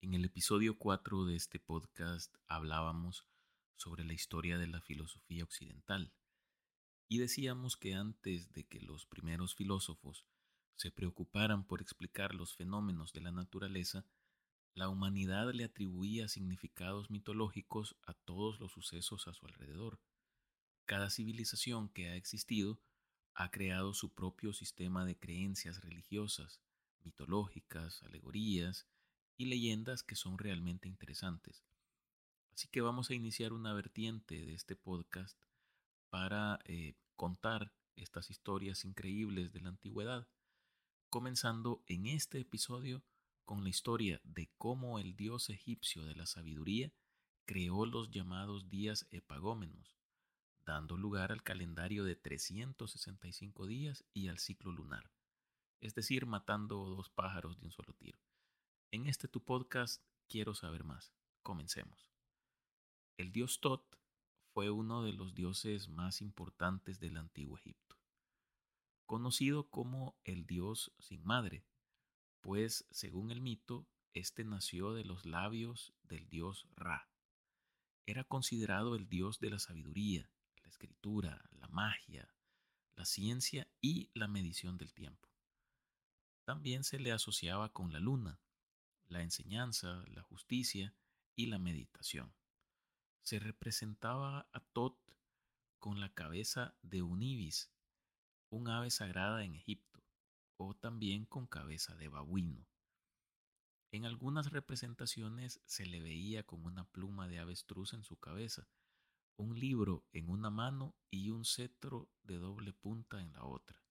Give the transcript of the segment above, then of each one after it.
En el episodio 4 de este podcast hablábamos sobre la historia de la filosofía occidental y decíamos que antes de que los primeros filósofos se preocuparan por explicar los fenómenos de la naturaleza, la humanidad le atribuía significados mitológicos a todos los sucesos a su alrededor. Cada civilización que ha existido ha creado su propio sistema de creencias religiosas, mitológicas, alegorías y leyendas que son realmente interesantes. Así que vamos a iniciar una vertiente de este podcast para eh, contar estas historias increíbles de la antigüedad, comenzando en este episodio con la historia de cómo el dios egipcio de la sabiduría creó los llamados días epagómenos, dando lugar al calendario de 365 días y al ciclo lunar, es decir, matando dos pájaros de un solo tiro. En este tu podcast quiero saber más. Comencemos. El dios Tot fue uno de los dioses más importantes del antiguo Egipto, conocido como el dios sin madre, pues según el mito, éste nació de los labios del dios Ra. Era considerado el dios de la sabiduría, la escritura, la magia, la ciencia y la medición del tiempo. También se le asociaba con la luna, la enseñanza, la justicia y la meditación. Se representaba a Tot con la cabeza de un ibis, un ave sagrada en Egipto, o también con cabeza de babuino. En algunas representaciones se le veía con una pluma de avestruz en su cabeza, un libro en una mano y un cetro de doble punta en la otra.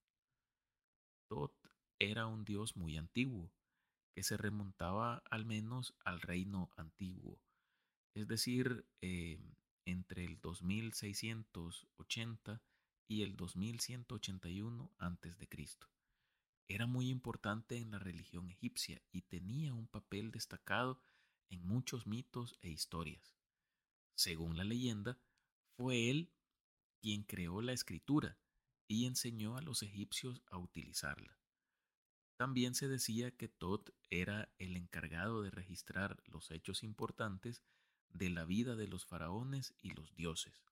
Tot era un dios muy antiguo, que se remontaba al menos al reino antiguo, es decir, eh, entre el 2680 y el 2181 a.C. Era muy importante en la religión egipcia y tenía un papel destacado en muchos mitos e historias. Según la leyenda, fue él quien creó la escritura y enseñó a los egipcios a utilizarla. También se decía que Tot era el encargado de registrar los hechos importantes de la vida de los faraones y los dioses.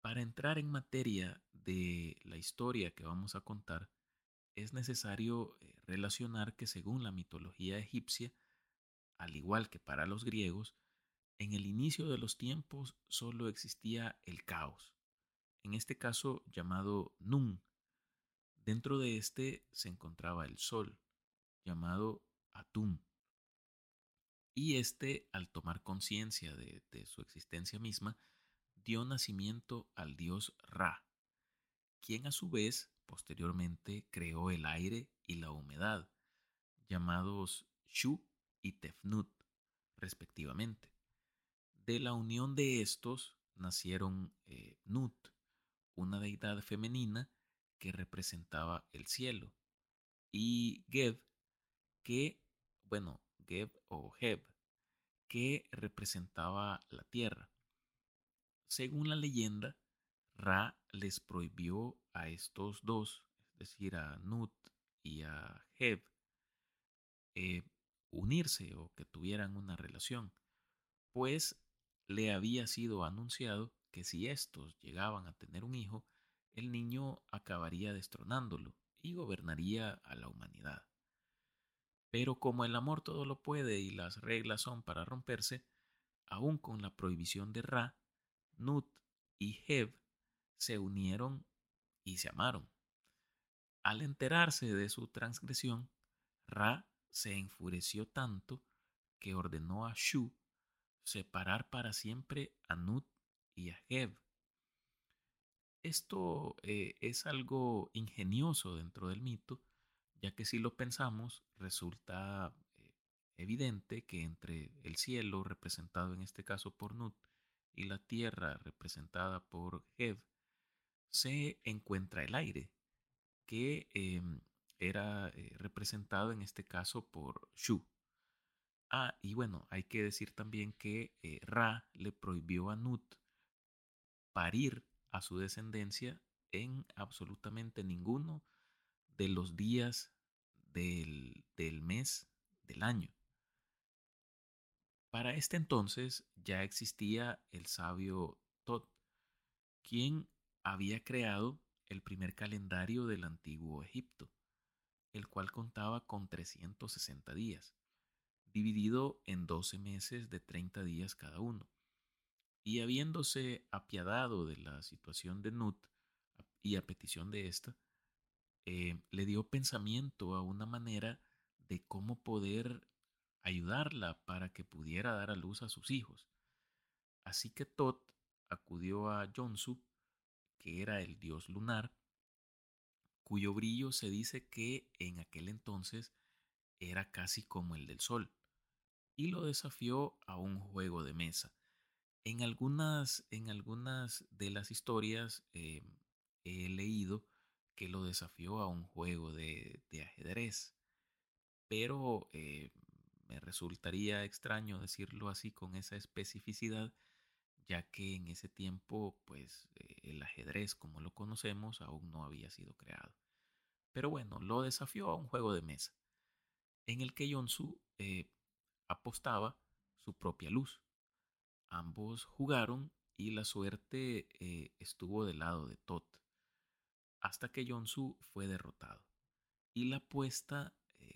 Para entrar en materia de la historia que vamos a contar, es necesario eh, relacionar que según la mitología egipcia, al igual que para los griegos, en el inicio de los tiempos solo existía el caos, en este caso llamado Nun, Dentro de este se encontraba el sol, llamado Atum. Y este, al tomar conciencia de, su existencia misma, dio nacimiento al dios Ra, quien a su vez posteriormente creó el aire y la humedad, llamados Shu y Tefnut, respectivamente. De la unión de estos nacieron eh, Nut, una deidad femenina que representaba el cielo, y Geb, que, bueno, Geb o Heb, que representaba la tierra. Según la leyenda, Ra les prohibió a estos dos, es decir, a Nut y a Heb, eh, unirse o que tuvieran una relación, pues le había sido anunciado que si estos llegaban a tener un hijo, el niño acabaría destronándolo y gobernaría a la humanidad. Pero como el amor todo lo puede y las reglas son para romperse, aun con la prohibición de Ra, Nut y Heb se unieron y se amaron. Al enterarse de su transgresión, Ra se enfureció tanto que ordenó a Shu separar para siempre a Nut y a Heb esto eh, es algo ingenioso dentro del mito, ya que si lo pensamos, resulta eh, evidente que entre el cielo, representado en este caso por Nut, y la tierra, representada por Hev, se encuentra el aire, que em, era eh, representado en este caso por Shu. Ah, y bueno, hay que decir también que Ra le prohibió a Nut parir a su descendencia en absolutamente ninguno de los días del, mes del año. Para este entonces ya existía el sabio Tot, quien había creado el primer calendario del antiguo Egipto, el cual contaba con 360 días, dividido en 12 meses de 30 días cada uno. Y habiéndose apiadado de la situación de Nut y a petición de ésta, eh, le dio pensamiento a una manera de cómo poder ayudarla para que pudiera dar a luz a sus hijos. Así que Tot acudió a Jonsu, que era el dios lunar, cuyo brillo se dice que en aquel entonces era casi como el del sol, y lo desafió a un juego de mesa. En algunas, en algunas de las historias eh, he leído que lo desafió a un juego de, ajedrez, pero eh, me resultaría extraño decirlo así con esa especificidad, ya que en ese tiempo, pues, eh, el ajedrez como lo conocemos aún no había sido creado. Pero bueno, lo desafió a un juego de mesa, en el que Yonsu eh, apostaba su propia luz. Ambos jugaron y la suerte eh, estuvo del lado de Tot, hasta que Yonsu fue derrotado. Y la apuesta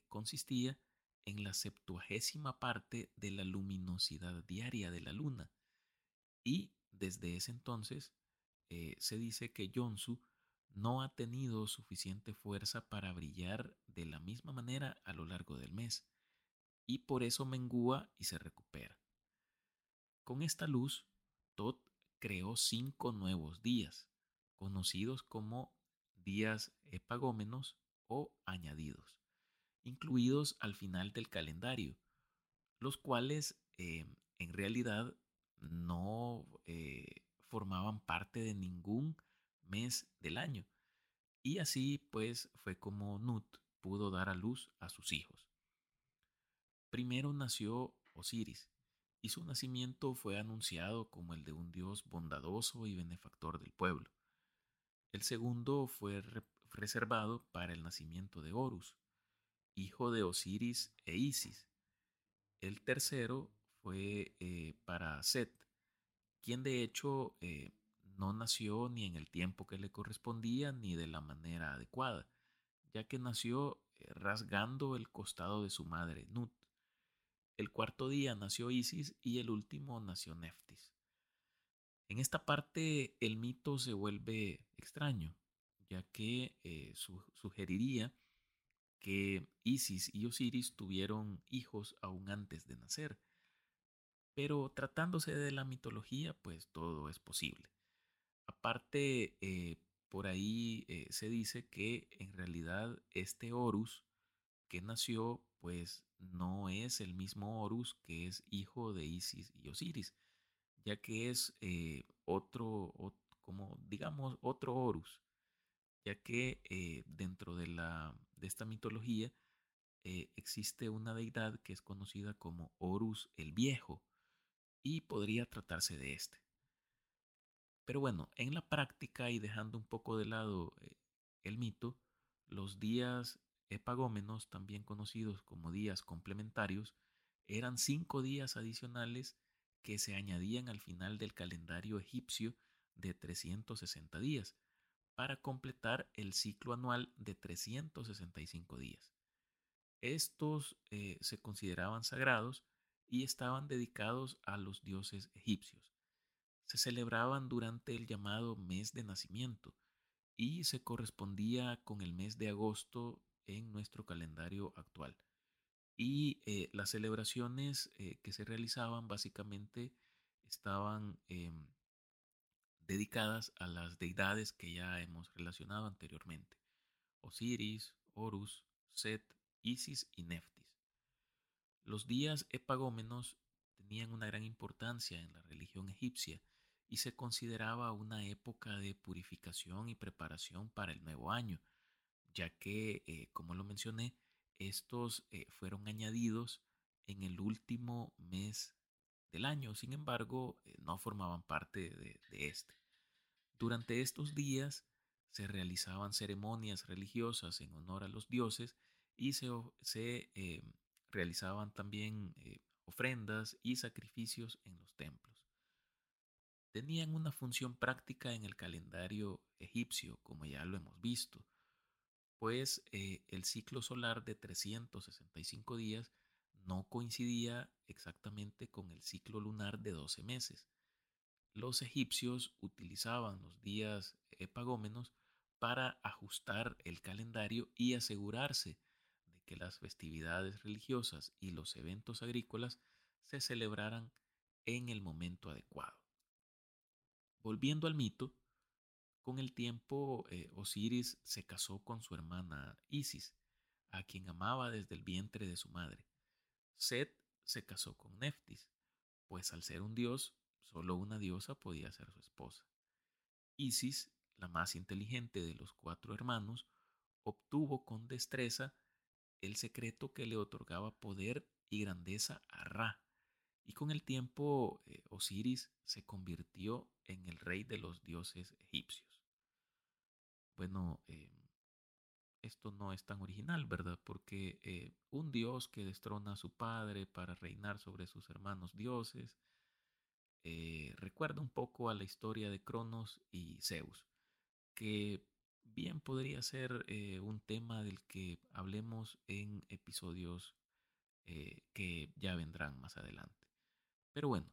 consistía en la septuagésima parte de la luminosidad diaria de la luna. Y desde ese entonces eh, se dice que Yonsu no ha tenido suficiente fuerza para brillar de la misma manera a lo largo del mes, y por eso mengúa y se recupera. Con esta luz, Tot creó cinco nuevos días, conocidos como días epagómenos o añadidos incluidos al final del calendario, los cuales eh, en realidad no eh, formaban parte de ningún mes del año. Y así pues fue como Nut pudo dar a luz a sus hijos. Primero nació Osiris, su nacimiento fue anunciado como el de un dios bondadoso y benefactor del pueblo. El segundo fue reservado para el nacimiento de Horus, hijo de Osiris e Isis. El tercero fue eh, para Set, quien de hecho eh, no nació ni en el tiempo que le correspondía ni de la manera adecuada, ya que nació eh, rasgando el costado de su madre Nut. El cuarto día nació Isis y el último nació Neftis. En esta parte el mito se vuelve extraño, ya que sugeriría que Isis y Osiris tuvieron hijos aún antes de nacer. Pero tratándose de la mitología, pues todo es posible. Aparte, eh, por ahí eh, se dice que en realidad este Horus que nació, pues no es el mismo Horus que es hijo de Isis y Osiris, ya que es eh, otro, como digamos, otro Horus, ya que dentro de la de esta mitología eh, existe una deidad que es conocida como Horus el Viejo y podría tratarse de este. Pero bueno, en la práctica y dejando un poco de lado eh, el mito, los días epagómenos, también conocidos como días complementarios, eran cinco días adicionales que se añadían al final del calendario egipcio de 360 días, para completar el ciclo anual de 365 días. Estos eh, se consideraban sagrados y estaban dedicados a los dioses egipcios. Se celebraban durante el llamado mes de nacimiento y se correspondía con el mes de agosto en nuestro calendario actual. Y eh, las celebraciones eh, que se realizaban básicamente estaban em, dedicadas a las deidades que ya hemos relacionado anteriormente, Osiris, Horus, Set, Isis y Neftis. Los días epagómenos tenían una gran importancia en la religión egipcia y se consideraba una época de purificación y preparación para el nuevo año, ya que, eh, como lo mencioné, estos eh, fueron añadidos en el último mes del año, sin embargo, eh, no formaban parte de, este. Durante estos días se realizaban ceremonias religiosas en honor a los dioses y se, se realizaban también ofrendas y sacrificios en los templos. Tenían una función práctica en el calendario egipcio, como ya lo hemos visto, pues eh, el ciclo solar de 365 días no coincidía exactamente con el ciclo lunar de 12 meses. Los egipcios utilizaban los días epagómenos para ajustar el calendario y asegurarse de que las festividades religiosas y los eventos agrícolas se celebraran en el momento adecuado. Volviendo al mito, con el tiempo eh, Osiris se casó con su hermana Isis, a quien amaba desde el vientre de su madre. Set se casó con Neftis, pues al ser un dios, solo una diosa podía ser su esposa. Isis, la más inteligente de los cuatro hermanos, obtuvo con destreza el secreto que le otorgaba poder y grandeza a Ra, y con el tiempo eh, Osiris se convirtió en el rey de los dioses egipcios bueno, eh, esto no es tan original, ¿verdad? Porque eh, un dios que destrona a su padre para reinar sobre sus hermanos dioses, eh, recuerda un poco a la historia de Cronos y Zeus, que bien podría ser un tema del que hablemos en episodios que ya vendrán más adelante. Pero bueno,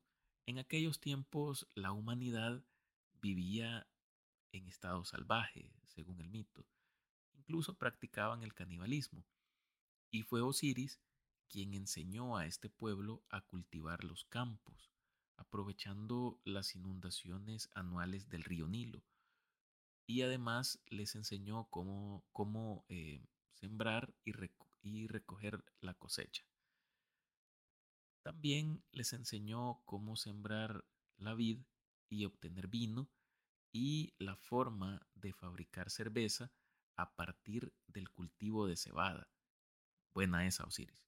en aquellos tiempos la humanidad vivía en estado salvaje, según el mito. Incluso practicaban el canibalismo. Y fue Osiris quien enseñó a este pueblo a cultivar los campos, aprovechando las inundaciones anuales del río Nilo. Y además les enseñó cómo, cómo eh, sembrar y, y recoger la cosecha. También les enseñó cómo sembrar la vid y obtener vino y la forma de fabricar cerveza a partir del cultivo de cebada. Buena esa, Osiris.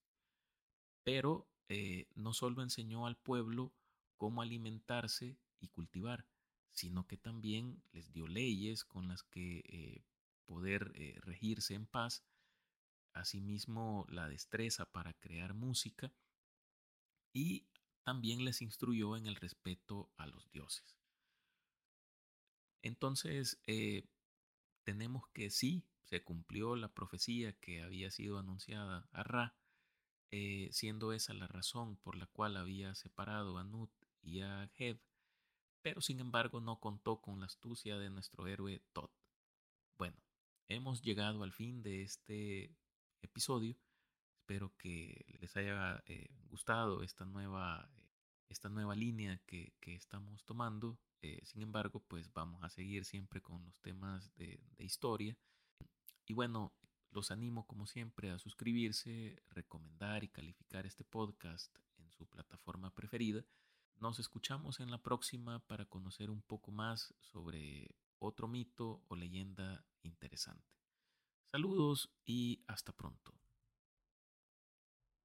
Pero eh, no solo enseñó al pueblo cómo alimentarse y cultivar, sino que también les dio leyes con las que eh, poder eh, regirse en paz, asimismo la destreza para crear música y también les instruyó en el respeto a los dioses. Entonces, eh, tenemos que sí, se cumplió la profecía que había sido anunciada a Ra, eh, siendo esa la razón por la cual había separado a Nut y a Heb, pero sin embargo no contó con la astucia de nuestro héroe Tot. Bueno, hemos llegado al fin de este episodio. Espero que les haya eh, gustado esta nueva, esta nueva línea que estamos tomando eh, sin embargo, pues vamos a seguir siempre con los temas de, historia. Y bueno, los animo como siempre a suscribirse, recomendar y calificar este podcast en su plataforma preferida. Nos escuchamos en la próxima para conocer un poco más sobre otro mito o leyenda interesante. Saludos y hasta pronto.